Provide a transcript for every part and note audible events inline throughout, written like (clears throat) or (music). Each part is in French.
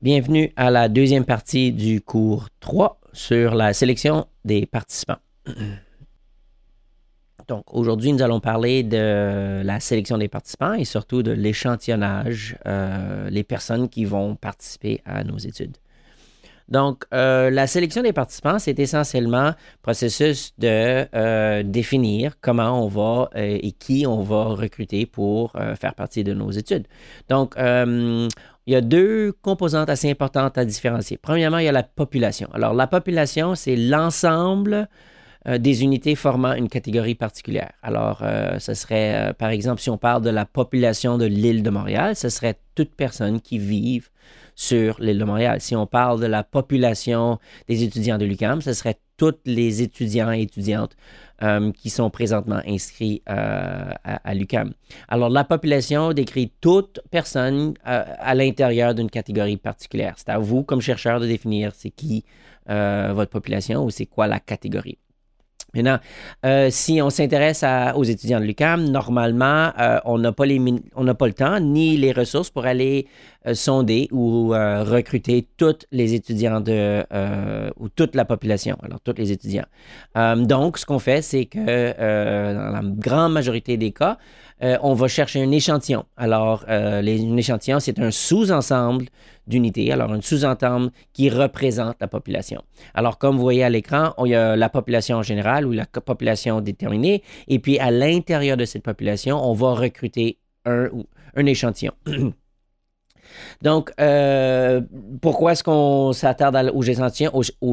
Bienvenue à la deuxième partie du cours 3 sur la sélection des participants. (clears throat) Donc, aujourd'hui, nous allons parler de la sélection des participants et surtout de l'échantillonnage, euh, les personnes qui vont participer à nos études. Donc, euh, la sélection des participants, c'est essentiellement le processus de euh, définir comment on va et qui on va recruter pour faire partie de nos études. Donc, il y a deux composantes assez importantes à différencier. Premièrement, il y a la population. Alors, la population, c'est l'ensemble euh, des unités formant une catégorie particulière. Alors, euh, ce serait, euh, par exemple, si on parle de la population de l'île de Montréal, ce serait toute personne qui vivent sur l'île de Montréal. Si on parle de la population des étudiants de l'UCAM, ce serait tous les étudiants et étudiantes qui sont présentement inscrits à, à l'UCAM. Alors, la population décrit toute personne à l'intérieur d'une catégorie particulière. C'est à vous, comme chercheur, de définir c'est qui votre population ou c'est quoi la catégorie. Maintenant, euh, si on s'intéresse aux étudiants de l'UCAM, normalement, euh, on n'a pas, pas le temps ni les ressources pour aller euh, sonder ou recruter tous les étudiants de, ou toute la population, alors tous les étudiants. donc, ce qu'on fait, c'est que dans la grande majorité des cas, on va chercher un échantillon. Alors, un échantillon, c'est un sous-ensemble d'unités, alors un sous-ensemble qui représente la population. Alors, comme vous voyez à l'écran, il y a la population en général ou la population déterminée, et puis à l'intérieur de cette population, on va recruter un, un échantillon. (clears throat) Donc, euh, pourquoi est-ce qu'on s'attarde aux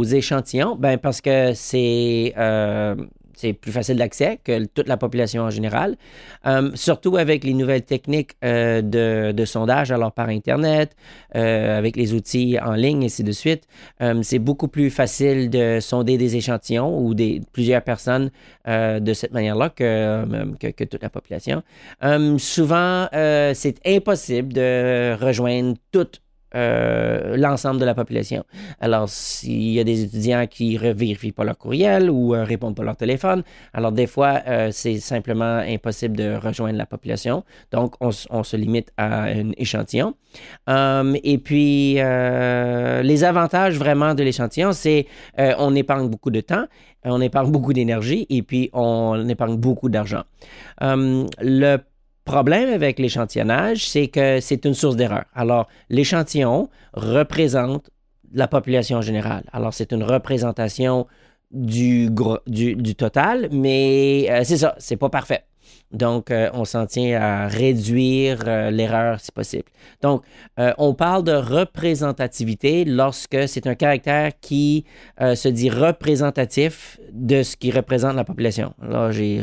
échantillons? Ben parce que c'est euh, c'est plus facile d'accès que toute la population en général. Euh, surtout avec les nouvelles techniques euh, de, sondage, alors par Internet, euh, avec les outils en ligne, et ainsi de suite. c'est beaucoup plus facile de sonder des échantillons ou des, plusieurs personnes de cette manière-là que, que, que, toute la population. souvent, c'est impossible de rejoindre toute euh, l'ensemble de la population. Alors, s'il y a des étudiants qui ne vérifient pas leur courriel ou euh, répondent pas leur téléphone, alors des fois, euh, c'est simplement impossible de rejoindre la population. Donc, on, se limite à un échantillon. et puis, les avantages vraiment de l'échantillon, c'est on épargne beaucoup de temps, on épargne beaucoup d'énergie et puis on épargne beaucoup d'argent. le problème avec l'échantillonnage, c'est que c'est une source d'erreur. Alors, l'échantillon représente la population générale. Alors, c'est une représentation du, total, mais euh, c'est ça, c'est pas parfait. Donc, euh, on s'en tient à réduire euh, l'erreur si possible. Donc, on parle de représentativité lorsque c'est un caractère qui se dit représentatif de ce qui représente la population. Là, j'ai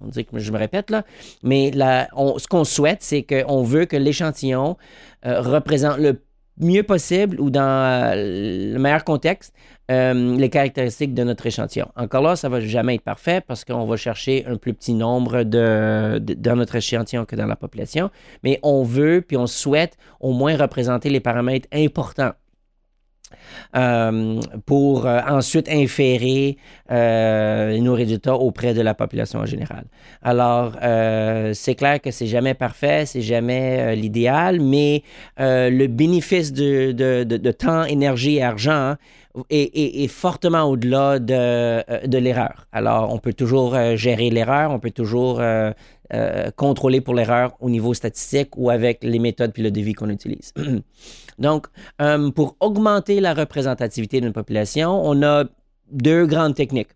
on dit que je me répète là, mais ce qu'on souhaite, c'est qu'on veut que l'échantillon euh, représente le mieux possible ou dans euh, le meilleur contexte euh, les caractéristiques de notre échantillon. Encore là, ça ne va jamais être parfait parce qu'on va chercher un plus petit nombre de, dans notre échantillon que dans la population, mais on veut puis on souhaite au moins représenter les paramètres importants euh, pour euh, ensuite inférer euh, nos résultats auprès de la population en général. Alors, c'est clair que c'est jamais parfait, c'est jamais l'idéal, mais le bénéfice de, de, de, temps, énergie et argent est, fortement au-delà de, de l'erreur. Alors, on peut toujours gérer l'erreur, on peut toujours contrôler pour l'erreur au niveau statistique ou avec les méthodes puis le devis qu'on utilise. (clears throat) Donc, euh, pour augmenter la représentativité d'une population, on a deux grandes techniques.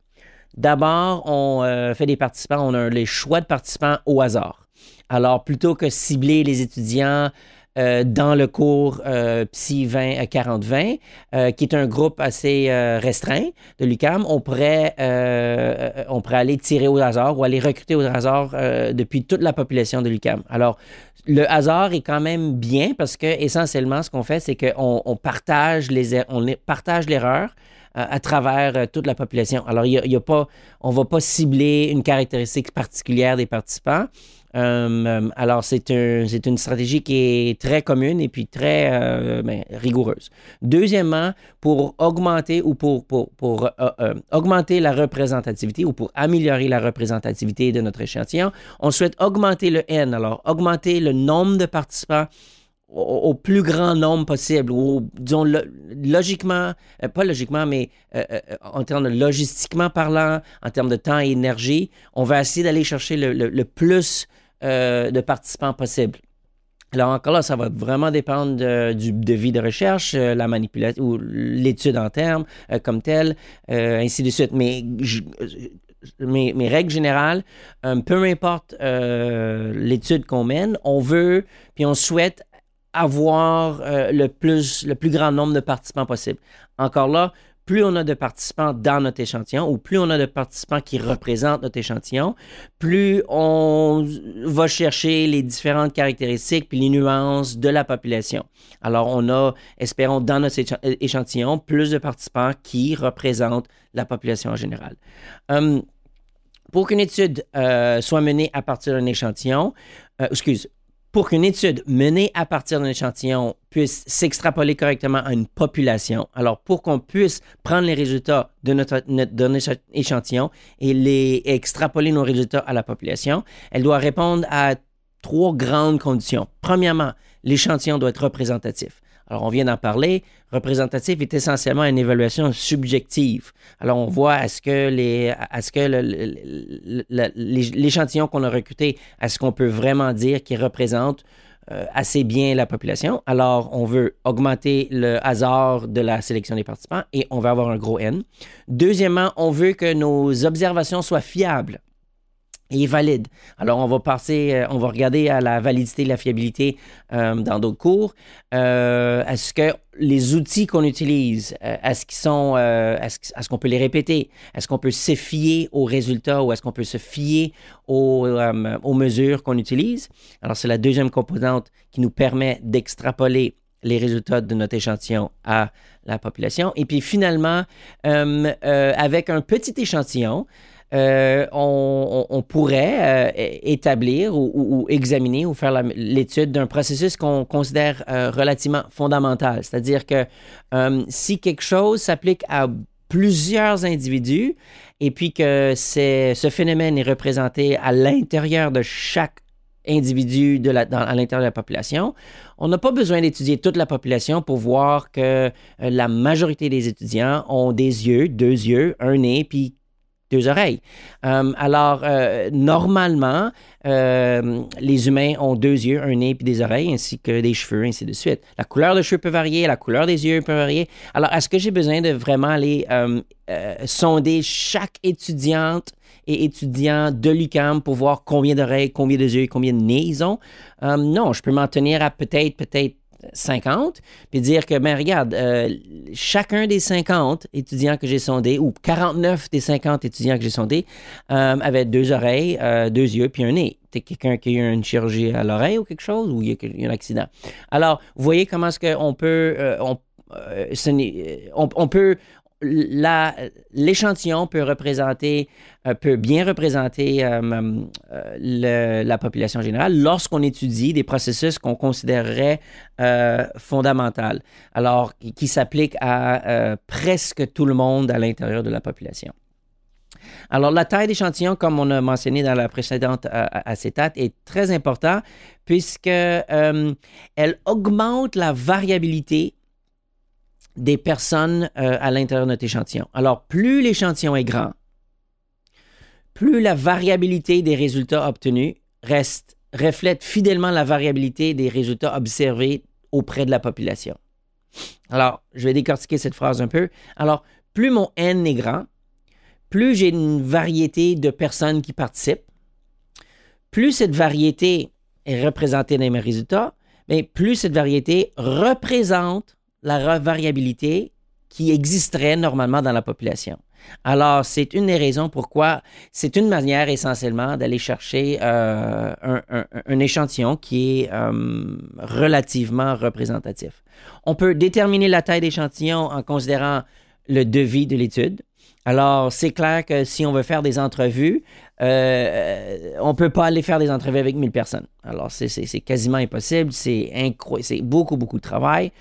D'abord, on euh, fait des participants, on a les choix de participants au hasard. Alors, plutôt que cibler les étudiants euh, dans le cours euh, Psy 20 40-20, euh, qui est un groupe assez euh, restreint de l'UCAM, on pourrait, euh, on pourrait aller tirer au hasard ou aller recruter au hasard euh, depuis toute la population de l'UCAM. Alors, le hasard est quand même bien parce que essentiellement, ce qu'on fait, c'est qu'on on partage les, on partage l'erreur euh, à travers euh, toute la population. Alors, il y a, a pas, on ne va pas cibler une caractéristique particulière des participants. Euh, euh, alors, c'est un, une stratégie qui est très commune et puis très euh, ben, rigoureuse. Deuxièmement, pour augmenter ou pour, pour, pour augmenter la représentativité ou pour améliorer la représentativité de notre échantillon, on souhaite augmenter le N, alors augmenter le nombre de participants au, plus grand nombre possible, ou disons lo- logiquement, pas logiquement, mais en termes de logistiquement parlant, en termes de temps et énergie, on va essayer d'aller chercher le- le plus euh, de participants possible. Alors encore là, ça va vraiment dépendre du devis de recherche, euh, la manipulation ou l'étude en termes euh, comme telle, ainsi de suite. Mais mes, mes règles générales, peu importe l'étude qu'on mène, on veut puis on souhaite avoir le, plus, le plus grand nombre de participants possible. Encore là, plus on a de participants dans notre échantillon ou plus on a de participants qui représentent notre échantillon, plus on va chercher les différentes caractéristiques puis les nuances de la population. Alors, on a, espérons, dans notre écha- échantillon, plus de participants qui représentent la population en général. Hum, pour qu'une étude euh, soit menée à partir d'un échantillon, euh, excuse, pour qu'une étude menée à partir d'un échantillon puisse s'extrapoler correctement à une population, alors pour qu'on puisse prendre les résultats de notre, notre- échantillon et les extrapoler nos résultats à la population, elle doit répondre à trois grandes conditions. Premièrement, l'échantillon doit être représentatif. Alors, on vient d'en parler. Représentatif est essentiellement une évaluation subjective. Alors, on voit est-ce que l'échantillon qu'on a recruté, est-ce qu'on peut vraiment dire qu'il représente euh, assez bien la population. Alors, on veut augmenter le hasard de la sélection des participants et on va avoir un gros N. Deuxièmement, on veut que nos observations soient fiables et valides. Alors, on va passer, euh, on va regarder à la validité, la fiabilité euh, dans d'autres cours. Euh, est-ce que les outils qu'on utilise, est-ce qu'ils sont, est-ce, qu- est-ce qu'on peut les répéter? Est-ce qu'on peut se fier aux résultats ou est-ce qu'on peut se fier aux, mesures qu'on utilise? Alors, c'est la deuxième composante qui nous permet d'extrapoler les résultats de notre échantillon à la population. Et puis finalement, avec un petit échantillon, euh, on, pourrait euh, établir ou, examiner ou faire l'étude d'un processus qu'on considère euh, relativement fondamental. C'est-à-dire que si quelque chose s'applique à plusieurs individus et puis que ce phénomène est représenté à l'intérieur de chaque individu de la, dans- à l'intérieur de la population, on n'a pas besoin d'étudier toute la population pour voir que la majorité des étudiants ont des yeux, deux yeux, un nez, puis deux oreilles. Euh, alors, euh, normalement, euh, les humains ont deux yeux, un nez puis des oreilles, ainsi que des cheveux, ainsi de suite. La couleur des cheveux peut varier, la couleur des yeux peut varier. Alors, est-ce que j'ai besoin de vraiment aller sonder chaque étudiante et étudiant de l'UCAM pour voir combien d'oreilles, combien de yeux, combien de nez ils ont? Non, je peux m'en tenir à peut-être, peut-être 50, puis dire que, ben regarde, euh, chacun des 50 étudiants que j'ai sondés, ou 49 des 50 étudiants que j'ai sondés, euh, avait deux oreilles, euh, deux yeux, puis un nez. T'es quelqu'un qui a eu une chirurgie à l'oreille ou quelque chose, ou il y a eu un accident. Alors, vous voyez comment est-ce qu'on peut, euh, on, on, peut, l'échantillon peut représenter, euh, peut bien représenter euh, euh, la population générale lorsqu'on étudie des processus qu'on considérerait fondamentaux, alors qui, qui s'appliquent à presque tout le monde à l'intérieur de la population. Alors, la taille d'échantillon, comme on a mentionné dans la précédente acétate, est très importante puisque euh, elle augmente la variabilité des personnes euh, à l'intérieur de notre échantillon. Alors, plus l'échantillon est grand, plus la variabilité des résultats obtenus reflète fidèlement la variabilité des résultats observés auprès de la population. Alors, je vais décortiquer cette phrase un peu. Alors, plus mon N est grand, plus j'ai une variété de personnes qui participent, plus cette variété est représentée dans mes résultats, mais plus cette variété représente la variabilité qui existerait normalement dans la population. Alors, c'est une des raisons pourquoi c'est une manière essentiellement d'aller chercher euh, un, échantillon qui est euh, relativement représentatif. On peut déterminer la taille d'échantillon en considérant le devis de l'étude. Alors, c'est clair que si on veut faire des entrevues, euh, on ne peut pas aller faire des entrevues avec 1000 personnes. Alors, c'est quasiment impossible. C'est beaucoup, beaucoup de travail.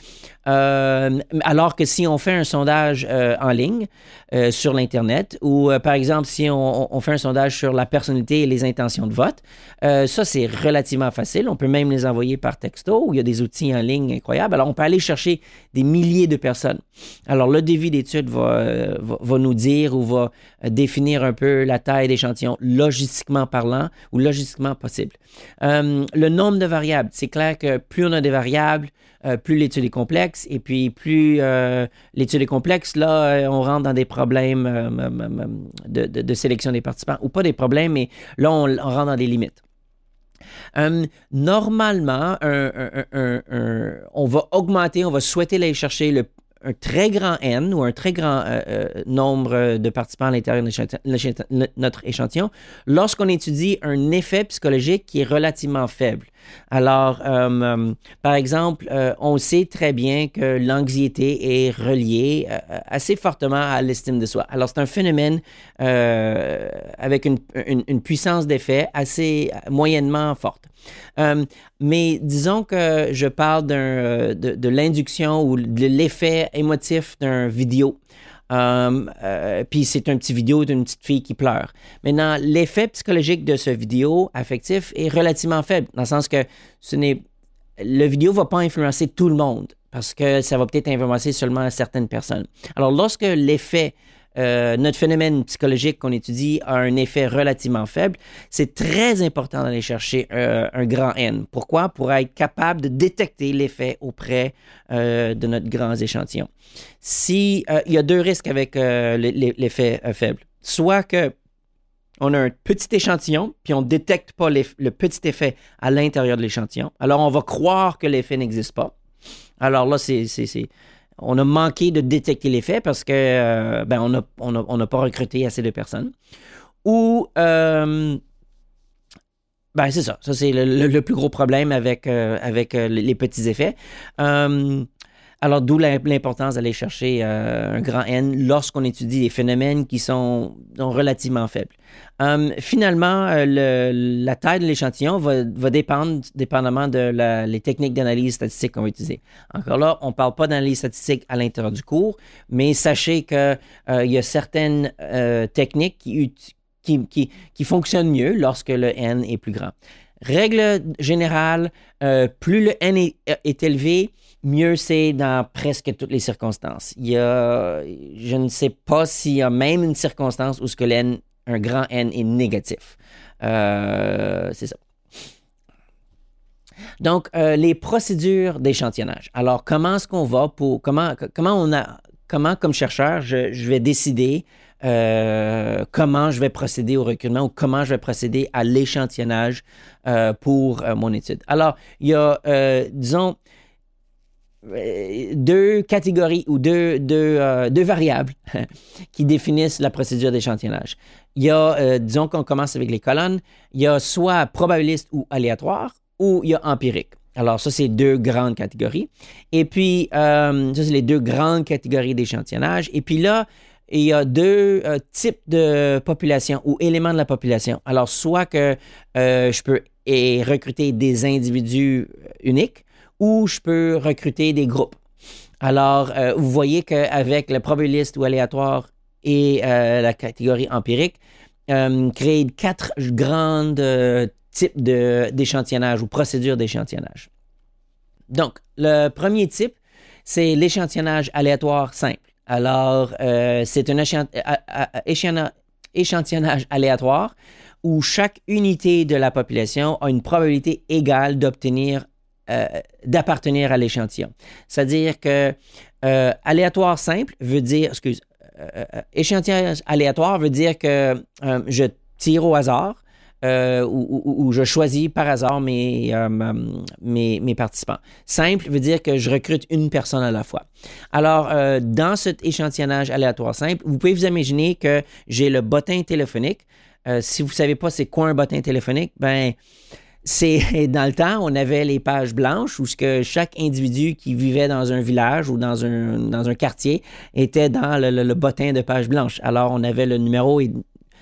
Euh, alors que si on fait un sondage euh, en ligne sur l'Internet, ou par exemple, si on, fait un sondage sur la personnalité et les intentions de vote, ça, c'est relativement facile. On peut même les envoyer par texto, il y a des outils en ligne incroyables. Alors, on peut aller chercher des milliers de personnes. Alors, le devis d'étude va, va, va, nous dire ou va définir un peu la taille d'échantillon logistiquement parlant ou logistiquement possible. Euh, le nombre de variables, c'est clair que plus on a des variables, euh, plus l'étude est complexe, et puis plus euh, l'étude est complexe, là, on rentre dans des problèmes de, sélection des participants, ou pas des problèmes, mais là, on, rentre dans des limites. normalement, on va augmenter, on va souhaiter aller chercher le, un très grand N ou un très grand euh, euh, nombre de participants à l'intérieur de notre échantillon lorsqu'on étudie un effet psychologique qui est relativement faible. Alors, euh, par exemple, on sait très bien que l'anxiété est reliée assez fortement à l'estime de soi. Alors, c'est un phénomène avec une, une puissance d'effet assez moyennement forte. Euh, mais disons que je parle euh, de, l'induction ou de l'effet émotif d'un vidéo. Euh, puis c'est un petit vidéo d'une petite fille qui pleure. Maintenant, l'effet psychologique de ce vidéo affectif est relativement faible, dans le sens que ce n'est le vidéo ne va pas influencer tout le monde parce que ça va peut-être influencer seulement certaines personnes. Alors, lorsque l'effet euh, notre phénomène psychologique qu'on étudie a un effet relativement faible, c'est très important d'aller chercher euh, un grand N. Pourquoi? Pour être capable de détecter l'effet auprès euh, de notre grand échantillon. Si, il y a deux risques avec l'effet faible. Soit que on a un petit échantillon, puis on ne détecte pas le petit effet à l'intérieur de l'échantillon. Alors, on va croire que l'effet n'existe pas. Alors là, c'est on a manqué de détecter l'effet parce que euh, ben, on n'a on pas recruté assez de personnes. Ou euh, ben c'est ça. Ça, c'est le, plus gros problème avec, euh, avec les petits effets. Alors, d'où l'importance d'aller chercher euh, un grand N lorsqu'on étudie des phénomènes qui sont, relativement faibles. Hum, finalement, euh, la taille de l'échantillon va, dépendre dépendamment de les techniques d'analyse statistique qu'on va utiliser. Encore là, on ne parle pas d'analyse statistique à l'intérieur du cours, mais sachez qu'il euh, y a certaines techniques qui, fonctionnent mieux lorsque le N est plus grand. Règle générale, plus le N est élevé, mieux c'est dans presque toutes les circonstances. Il y a, je ne sais pas s'il y a même une circonstance où ce que l'N, un grand N est négatif. Euh, c'est ça. Donc, euh, les procédures d'échantillonnage. Alors, comment est-ce qu'on va pour, comment, comment on a, comment comme chercheur, je, vais décider euh, comment je vais procéder au recrutement ou comment je vais procéder à l'échantillonnage pour mon étude? Alors, il y a, disons, deux catégories ou deux, deux, euh, deux variables (laughs) qui définissent la procédure d'échantillonnage. Il y a, euh, disons qu'on commence avec les colonnes, il y a soit probabiliste ou aléatoire ou il y a empirique. Alors, ça, c'est deux grandes catégories. Et puis, ça, c'est les deux grandes catégories d'échantillonnage. Et puis là, il y a deux types de population ou éléments de la population. Alors, soit que je peux recruter des individus uniques, ou je peux recruter des groupes. Alors, euh, vous voyez qu'avec le probabiliste ou aléatoire et euh, la catégorie empirique, euh, créer quatre grands types d'échantillonnage ou procédures d'échantillonnage. Donc, le premier type, c'est l'échantillonnage aléatoire simple. Alors, c'est un échantillonnage aléatoire où chaque unité de la population a une probabilité égale d'obtenir euh, d'appartenir à l'échantillon. C'est-à-dire que euh, aléatoire simple veut dire, excuse, euh, échantillon aléatoire veut dire que je tire au hasard euh, où, je choisis par hasard mes, mes, mes, participants. Simple veut dire que je recrute une personne à la fois. Alors, dans cet échantillonnage aléatoire simple, vous pouvez vous imaginer que j'ai le bottin téléphonique. si vous ne savez pas c'est quoi un bottin téléphonique, ben c'est (laughs) dans le temps, on avait les pages blanches où chaque individu qui vivait dans un village ou dans un, quartier était dans le, le, bottin de page blanche. Alors, on avait le numéro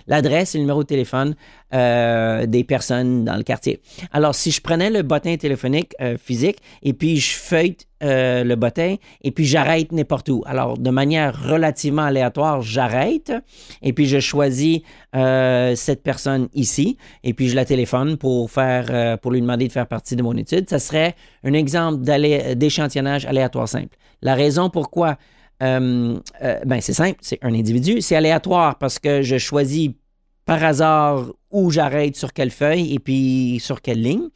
l'adresse et le numéro de téléphone euh, des personnes dans le quartier. Alors, si je prenais le bottin téléphonique euh, physique et puis je feuille euh, le bottin et puis j'arrête n'importe où. Alors, de manière relativement aléatoire, j'arrête et puis je choisis cette personne ici et puis je la téléphone pour faire, pour lui demander de faire partie de mon étude. Ça serait un exemple d'échantillonnage aléatoire simple. La raison pourquoi euh, euh, ben c'est simple, c'est un individu. C'est aléatoire parce que je choisis par hasard où j'arrête sur quelle feuille et puis sur quelle ligne.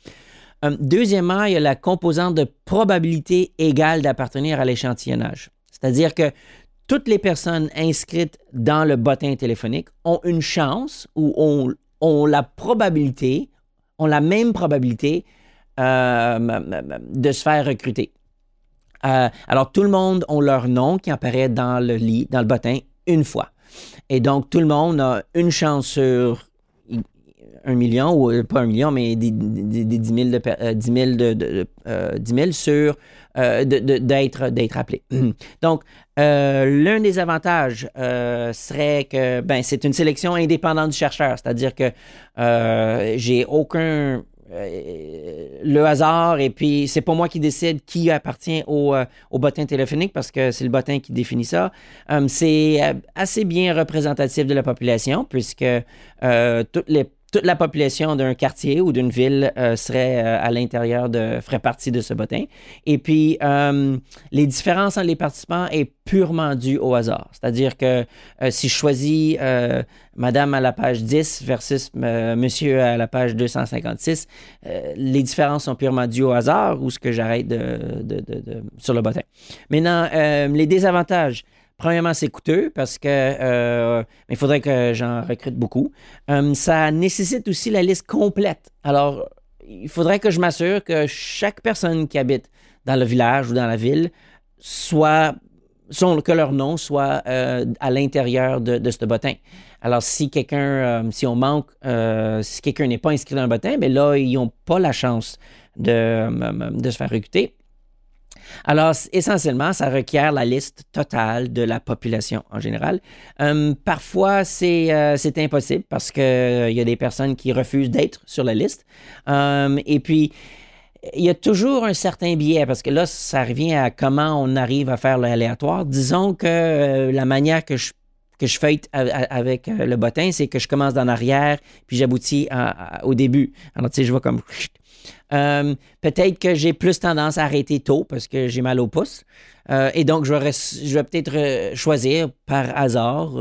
Euh, deuxièmement, il y a la composante de probabilité égale d'appartenir à l'échantillonnage. C'est-à-dire que toutes les personnes inscrites dans le bottin téléphonique ont une chance ou ont, ont la probabilité, ont la même probabilité de se faire recruter. Euh, alors, tout le monde a leur nom qui apparaît dans le lit, dans le bottin, une fois. Et donc, tout le monde a une chance sur un million, ou euh, pas un million, mais des, des, des 10 000, de, euh, sur d'être appelé. (clears throat) Donc, l'un des avantages serait que ben, c'est une sélection indépendante du chercheur, c'est-à-dire que j'ai aucun euh, le hasard et puis c'est pas moi qui décide qui appartient au, euh, au bottin téléphonique parce que c'est le bottin qui définit ça. Euh, c'est assez bien représentatif de la population puisque toutes les toute la population d'un quartier ou d'une ville euh, serait euh, à l'intérieur de ferait partie de ce bottin. Et puis euh, les différences entre les participants est purement due au hasard. C'est-à-dire que si je choisis Madame à la page 10 versus Monsieur à la page 256, les différences sont purement dues au hasard ou ce que j'arrête de, de, sur le bottin. Maintenant, les désavantages. Premièrement, c'est coûteux parce que euh, il faudrait que j'en recrute beaucoup. Euh, ça nécessite aussi la liste complète. Alors, il faudrait que je m'assure que chaque personne qui habite dans le village ou dans la ville soit que leur nom soit euh, à l'intérieur de, ce bottin. Alors, si quelqu'un, si on manque, si quelqu'un n'est pas inscrit dans le bottin, bien là, ils n'ont pas la chance de, de se faire recruter. Alors, essentiellement, ça requiert la liste totale de la population en général. Hum, parfois, euh, c'est impossible parce qu'il euh, y a des personnes qui refusent d'être sur la liste. Hum, et puis, il y a toujours un certain biais parce que là, ça revient à comment on arrive à faire l'aléatoire. Disons que euh, la manière que je que je feuille avec le bottin, c'est que je commence d'en arrière, puis j'aboutis au début. Alors, tu sais, je vois comme euh, peut-être que j'ai plus tendance à arrêter tôt parce que j'ai mal au pouce. Euh, et donc, je vais, peut-être euh, choisir par hasard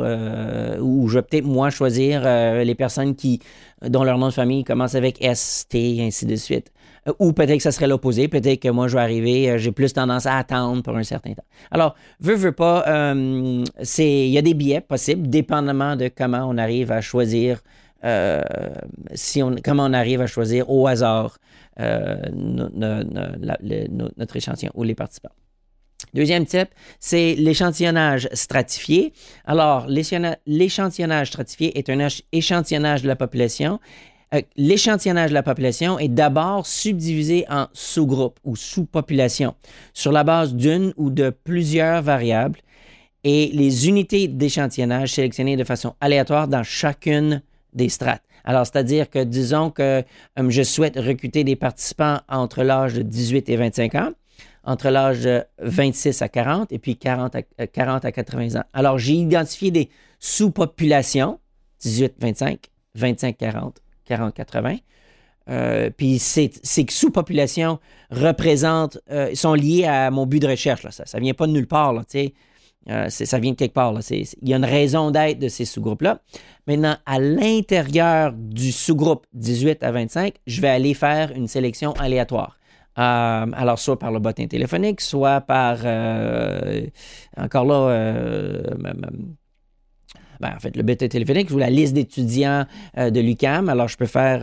ou je vais peut-être moi choisir les personnes qui, dont leur nom de famille commence avec ST et ainsi de suite. Ou peut-être que ça serait l'opposé. Peut-être que moi, je vais arriver, j'ai plus tendance à attendre pour un certain temps. Alors, veux, veux pas, il y a des biais possibles, dépendamment de comment on arrive à choisir si on, comment on arrive à choisir au hasard euh, notre échantillon ou les participants. Deuxième type, c'est l'échantillonnage stratifié. Alors, l'échantillonnage stratifié est un échantillonnage de la population. Euh, l'échantillonnage de la population est d'abord subdivisé en sous-groupes ou sous-populations sur la base d'une ou de plusieurs variables et les unités d'échantillonnage sélectionnées de façon aléatoire dans chacune des strates. Alors, c'est-à-dire que, disons que euh, je souhaite recruter des participants entre l'âge de 18 et 25 ans, entre l'âge de 26 à 40 et puis 40 à, 40 euh, à 80 ans. Alors, j'ai identifié des sous-populations, 18-25, 25-40, 40-80. puis ces, sous-populations représentent, euh, sont liées à mon but de recherche. Là. Ça ne vient pas de nulle part. Là, euh, ça vient de quelque part. Il y a une raison d'être de ces sous-groupes-là. Maintenant, à l'intérieur du sous-groupe 18 à 25, je vais aller faire une sélection aléatoire. Euh, alors, soit par le bottin téléphonique, soit par, euh, encore là, ben, en fait, le bulletin téléphonique ou la liste d'étudiants de l'UCAM. Alors, je peux faire,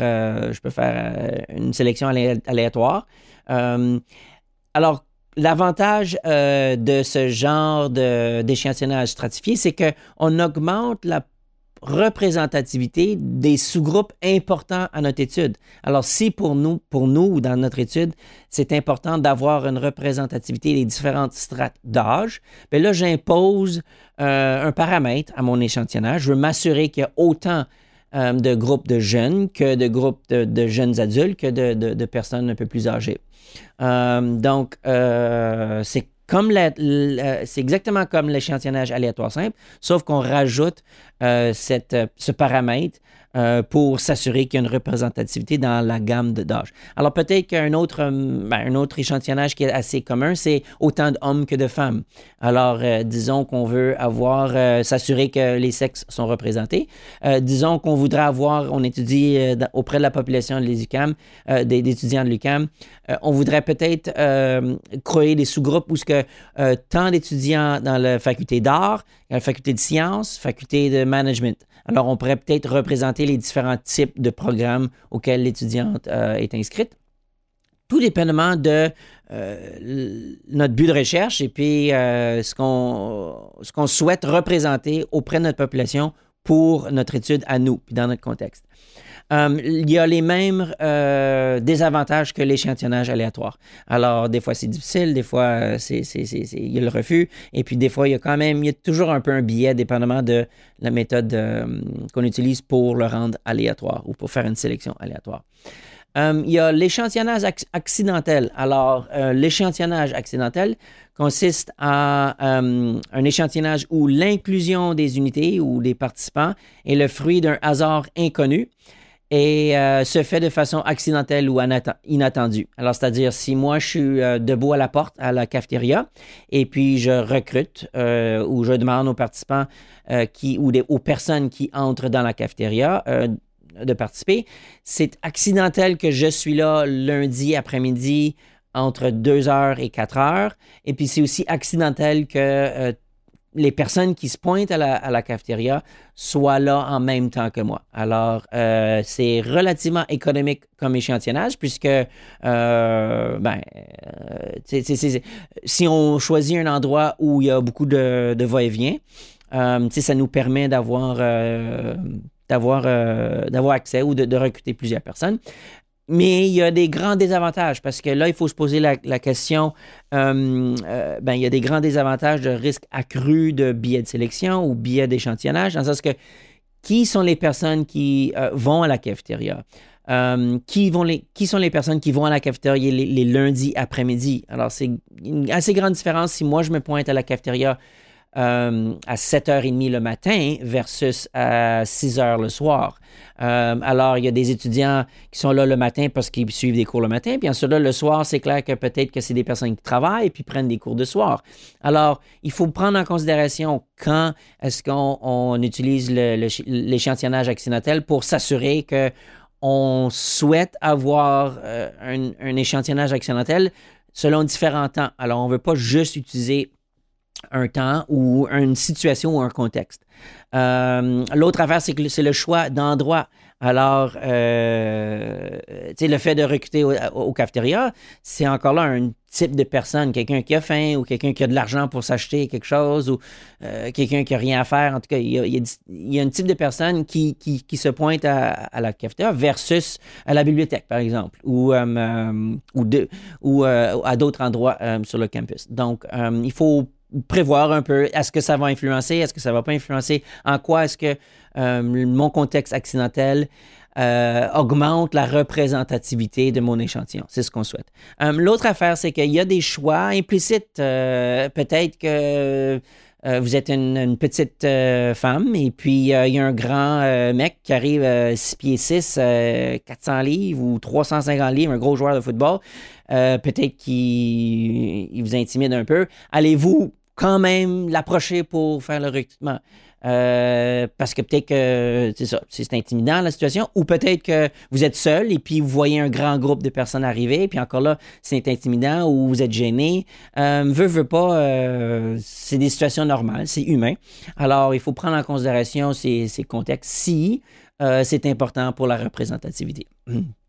je peux faire une sélection aléatoire. alors, L'avantage de ce genre d'échantillonnage stratifié, c'est qu'on augmente la représentativité des sous-groupes importants à notre étude. Alors, si pour nous, pour nous, dans notre étude, c'est important d'avoir une représentativité des différentes strates d'âge, bien là, j'impose euh, un paramètre à mon échantillonnage. Je veux m'assurer qu'il y a autant euh, de groupes de jeunes que de groupes de, jeunes adultes que de, personnes un peu plus âgées. Euh, donc, c'est comme c'est exactement comme l'échantillonnage aléatoire simple, sauf qu'on rajoute euh, cette, euh, ce paramètre euh, pour s'assurer qu'il y a une représentativité dans la gamme d'âge. Alors peut-être qu'un autre, ben, un autre échantillonnage qui est assez commun, c'est autant d'hommes que de femmes. Alors disons qu'on veut avoir, s'assurer que les sexes sont représentés. disons qu'on voudrait avoir, on étudie auprès de la population de l'UQAM, des, étudiants de l'UQAM, on voudrait peut-être créer des sous-groupes où ce que tant d'étudiants dans la faculté d'art, la faculté de sciences, faculté de management. Alors, on pourrait peut-être représenter les différents types de programmes auxquels l'étudiante euh, est inscrite. Tout dépendamment de euh, notre but de recherche et puis euh, ce qu'on souhaite représenter auprès de notre population pour notre étude à nous, dans notre contexte. Euh, il y a les mêmes euh, désavantages que l'échantillonnage aléatoire. Alors, des fois, c'est difficile, des fois, euh, il y a le refus, et puis des fois, il y a quand même, il y a toujours un peu un biais, dépendamment de la méthode qu'on utilise pour le rendre aléatoire ou pour faire une sélection aléatoire. Il y a l'échantillonnage accidentel. Alors, l'échantillonnage accidentel consiste à un échantillonnage où l'inclusion des unités ou des participants est le fruit d'un hasard inconnu et euh, se fait de façon accidentelle ou inattendue. Alors, c'est-à-dire, si moi, je suis euh, debout à la porte à la cafétéria et puis je recrute euh, ou je demande aux participants qui, ou aux personnes qui entrent dans la cafétéria de participer, c'est accidentel que je suis là lundi après-midi entre 2h et 4h. Et puis, c'est aussi accidentel que les personnes qui se pointent à la, cafétéria soient là en même temps que moi. Alors, euh, c'est relativement économique comme échantillonnage puisque, euh, ben, euh, si on choisit un endroit où il y a beaucoup de, va-et-vient, ça nous permet d'avoir d'avoir d'avoir accès ou de, recruter plusieurs personnes. Mais il y a des grands désavantages parce que là, il faut se poser la, question, euh, euh, ben, il y a des grands désavantages de risque accru de billets de sélection ou billets d'échantillonnage, dans le sens que qui sont les personnes qui euh, vont à la cafétéria? qui, vont les, qui sont les personnes qui vont à la cafétéria les, les lundis après-midi? Alors, c'est une assez grande différence si moi, je me pointe à la cafétéria euh, à 7h30 le matin versus à 6h le soir. Euh, alors, il y a des étudiants qui sont là le matin parce qu'ils suivent des cours le matin, puis ensuite, là, le soir, c'est clair que peut-être que c'est des personnes qui travaillent puis prennent des cours de soir. Alors, il faut prendre en considération quand est-ce qu'on utilise l'échantillonnage accidentel pour s'assurer que on souhaite avoir euh, un, échantillonnage accidentel selon différents temps. Alors, on ne veut pas juste utiliser un temps ou une situation ou un contexte. Euh, l'autre affaire, c'est que c'est le choix d'endroit. Alors, euh, tu sais, le fait de recruter au, au cafétéria, c'est encore là un type de personne, quelqu'un qui a faim ou quelqu'un qui a de l'argent pour s'acheter quelque chose ou euh, quelqu'un qui a rien à faire. En tout cas, il y a, un type de personne qui, qui, se pointe à, la cafétéria versus à la bibliothèque, par exemple, ou, ou, ou à d'autres endroits sur le campus. Donc, il faut prévoir un peu, est-ce que ça va influencer, est-ce que ça va pas influencer, en quoi est-ce que euh, mon contexte accidentel euh, augmente la représentativité de mon échantillon? C'est ce qu'on souhaite. Euh, l'autre affaire, c'est qu'il y a des choix implicites. Peut-être que vous êtes une, petite femme et puis il y a un grand mec qui arrive 6 pieds 6, 400 livres ou 350 livres, un gros joueur de football. Peut-être qu'il vous intimide un peu. Allez-vous quand même l'approcher pour faire le recrutement. Euh, parce que peut-être que c'est ça, c'est intimidant la situation, ou peut-être que vous êtes seul et puis vous voyez un grand groupe de personnes arriver, puis encore là, c'est intimidant ou vous êtes gêné. Euh, veut, veut pas, euh, c'est des situations normales, c'est humain. Alors, il faut prendre en considération ces, contextes si euh, c'est important pour la représentativité. (clears throat)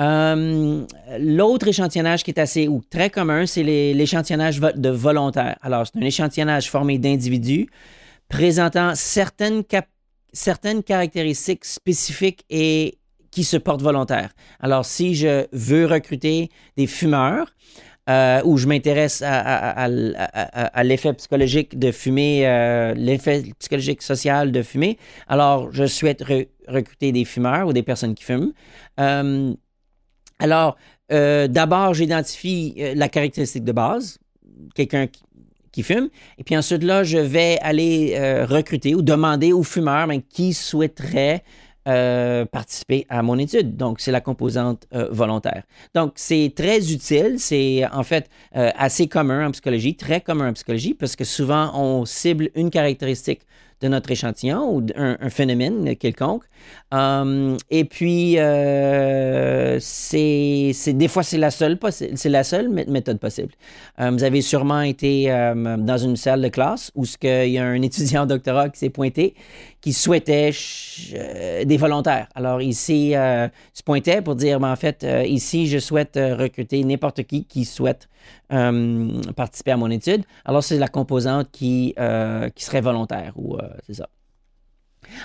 Euh, L'autre échantillonnage qui est assez ou très commun, c'est l'échantillonnage de volontaires. Alors, c'est un échantillonnage formé d'individus présentant certaines, certaines caractéristiques spécifiques et qui se portent volontaires. Alors, si je veux recruter des fumeurs, euh, ou je m'intéresse à, l'effet psychologique de fumer, euh, l'effet psychologique social de fumer, alors je souhaite re recruter des fumeurs ou des personnes qui fument. Euh, alors, euh, d'abord, j'identifie euh, la caractéristique de base, quelqu'un qui, fume, et puis ensuite, là, je vais aller euh, recruter ou demander aux fumeurs ben, qui souhaiteraient euh, participer à mon étude. Donc, c'est la composante volontaire. Donc, c'est très utile. C'est en fait assez commun en psychologie, très commun en psychologie, parce que souvent, on cible une caractéristique de notre échantillon ou un, phénomène quelconque. Um, et puis, euh, c'est des fois, c'est la seule, c'est la seule méthode possible. Um, vous avez sûrement été um, dans une salle de classe où il y a un (laughs) étudiant en doctorat qui s'est pointé qui souhaitait euh, des volontaires. Alors ici, euh, se pour dire, ben, en fait, euh, ici, je souhaite euh, recruter n'importe qui qui souhaite participer à mon étude. Alors c'est la composante qui, qui serait volontaire ou c'est ça.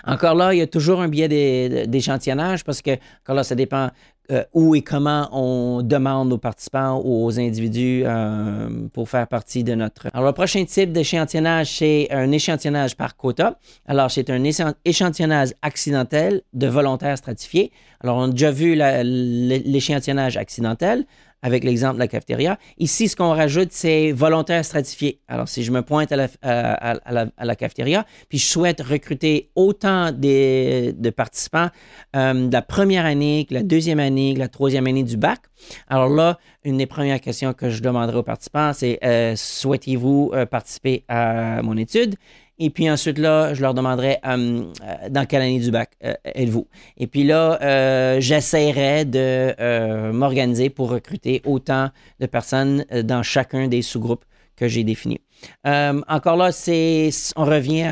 Encore là, il y a toujours un biais d'échantillonnage parce que, encore là, ça dépend euh, où et comment on demande aux participants ou aux individus euh, pour faire partie de notre. Alors, le prochain type d'échantillonnage, c'est un échantillonnage par quota. Alors, c'est un échantillonnage accidentel de volontaires stratifiés. Alors, on a déjà vu l'échantillonnage accidentel avec l'exemple de la cafétéria. Ici, ce qu'on rajoute, c'est volontaire stratifié. Alors, si je me pointe à la, cafétéria, puis je souhaite recruter autant de participants euh, de la première année que la deuxième année, que la troisième année du bac, alors là, une des premières questions que je demanderai aux participants, c'est euh, souhaitez-vous euh, participer à mon étude? Et puis ensuite, là, je leur demanderai euh, euh, dans quelle année du bac euh, êtes-vous? Et puis là, euh, j'essaierai de euh, m'organiser pour recruter autant de personnes dans chacun des sous-groupes que j'ai définis. encore là, c'est, on revient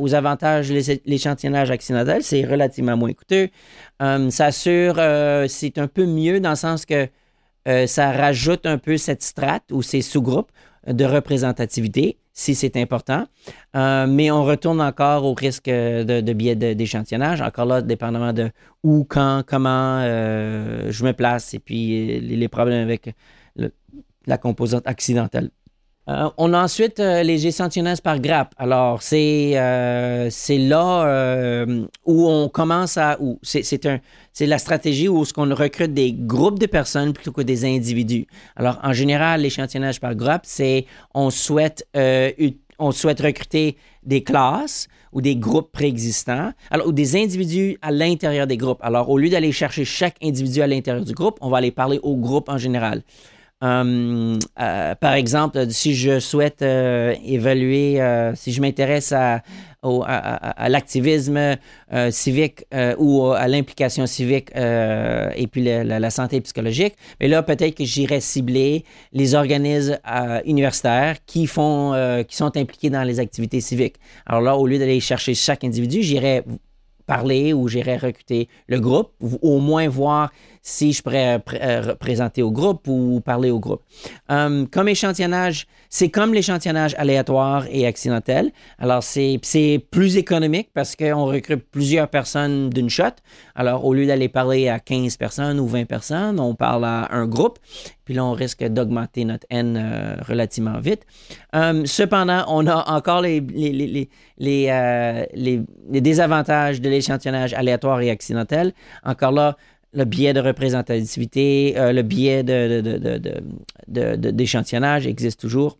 aux avantages de l'échantillonnage accidentel. C'est relativement moins coûteux. ça assure, c'est un peu mieux dans le sens que ça rajoute un peu cette strate ou ces sous-groupes de représentativité si c'est important. Euh, mais on retourne encore au risque de, de biais d'échantillonnage. Encore là, dépendamment de où, quand, comment euh, je me place et puis les, problèmes avec la composante accidentelle. Euh, on a ensuite euh, les échantillonnages par grappe. Alors, c'est euh, là où on commence à. C'est la stratégie où ce qu'on recrute des groupes de personnes plutôt que des individus. Alors, en général, l'échantillonnage par grappe, c'est on souhaite on souhaite recruter des classes ou des groupes préexistants, alors, ou des individus à l'intérieur des groupes. Alors, au lieu d'aller chercher chaque individu à l'intérieur du groupe, on va aller parler au groupe en général. Um, euh, par exemple, si je souhaite euh, évaluer, euh, si je m'intéresse à, l'activisme euh, civique euh, ou à l'implication civique euh, et puis la, santé psychologique, mais là peut-être que j'irai cibler les organismes universitaires qui font, qui sont impliqués dans les activités civiques. Alors là, au lieu d'aller chercher chaque individu, j'irai parler ou j'irai recruter le groupe, ou au moins voir si je pourrais euh, présenter au groupe ou parler au groupe. Um, comme échantillonnage, c'est comme l'échantillonnage aléatoire et accidentel. Alors, c'est plus économique parce qu'on recrute plusieurs personnes d'une shot. Alors, au lieu d'aller parler à 15 personnes ou 20 personnes, on parle à un groupe. Puis là, on risque d'augmenter notre N euh, relativement vite. Um, cependant, on a encore les, les, les, euh, les, les désavantages de l'échantillonnage aléatoire et accidentel. Encore là, le biais de représentativité, euh, le biais d'échantillonnage de, existe toujours.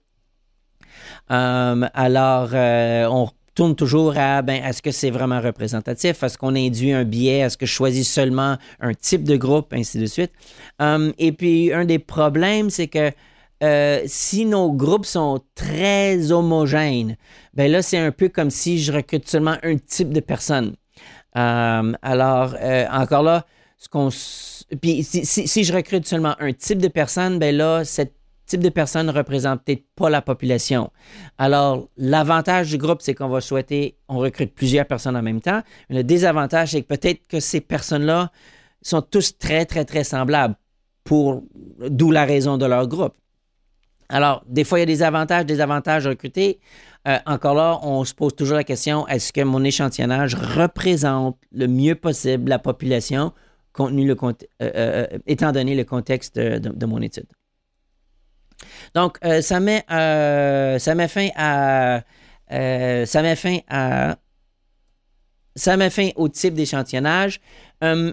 Euh, alors, euh, on tourne toujours à, ben, est-ce que c'est vraiment représentatif? Est-ce qu'on induit un biais? Est-ce que je choisis seulement un type de groupe? Ainsi de suite. Et puis, un des problèmes, c'est que si nos groupes sont très homogènes, ben là, c'est un peu comme si je recrute seulement un type de personne. Alors, encore là, Puis si, si- je recrute seulement un type de personne, ben là, ce type de personne ne représente peut-être pas la population. Alors, l'avantage du groupe, c'est qu'on va souhaiter, on recrute plusieurs personnes en même temps. Mais le désavantage, c'est que peut-être que ces personnes-là sont tous très, très, très semblables, pour d'où la raison de leur groupe. Alors, des fois, il y a des avantages, des avantages à recruter. Euh, encore là, on se pose toujours la question est-ce que mon échantillonnage représente le mieux possible la population, compte tenu le cont- euh, euh, étant donné le contexte de, mon étude? Donc, euh, ça, met, euh, ça met fin à. euh, ça met fin à. Ça met fin au type d'échantillonnage. Hum,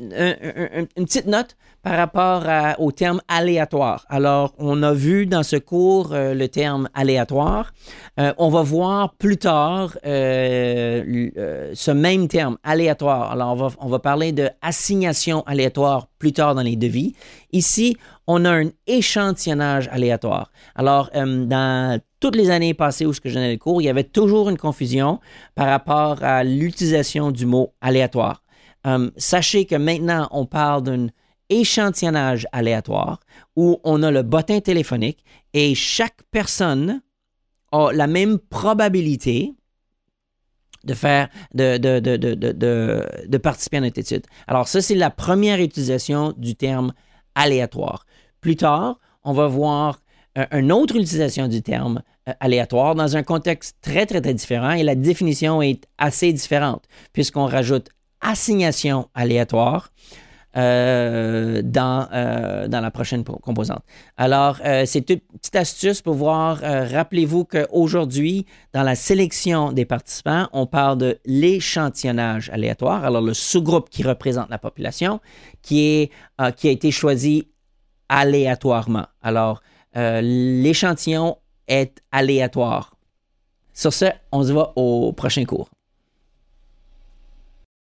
un- un- un- une petite note par rapport au terme aléatoire. Alors, on a vu dans ce cours euh, le terme aléatoire. Euh, on va voir plus tard euh, ce même terme aléatoire. Alors, on va, on va parler de assignation aléatoire plus tard dans les devis. Ici, on a un échantillonnage aléatoire. Alors, dans toutes les années passées où je donnais le cours, il y avait toujours une confusion par rapport à l'utilisation du mot aléatoire. Euh, sachez que maintenant, on parle d'un échantillonnage aléatoire où on a le bottin téléphonique et chaque personne a la même probabilité de faire, de, de, participer à notre étude. Alors, ça, c'est la première utilisation du terme aléatoire. Plus tard, on va voir euh, une autre utilisation du terme euh, aléatoire dans un contexte très, très, très différent et la définition est assez différente puisqu'on rajoute assignation aléatoire euh, dans, euh, dans la prochaine po- composante. Alors, euh, c'est une petite astuce pour voir, rappelez-vous qu'aujourd'hui, dans la sélection des participants, on parle de l'échantillonnage aléatoire, alors le sous-groupe qui représente la population, qui, qui a été choisi aléatoirement. Alors, l'échantillon est aléatoire. Sur ce, on se voit au prochain cours.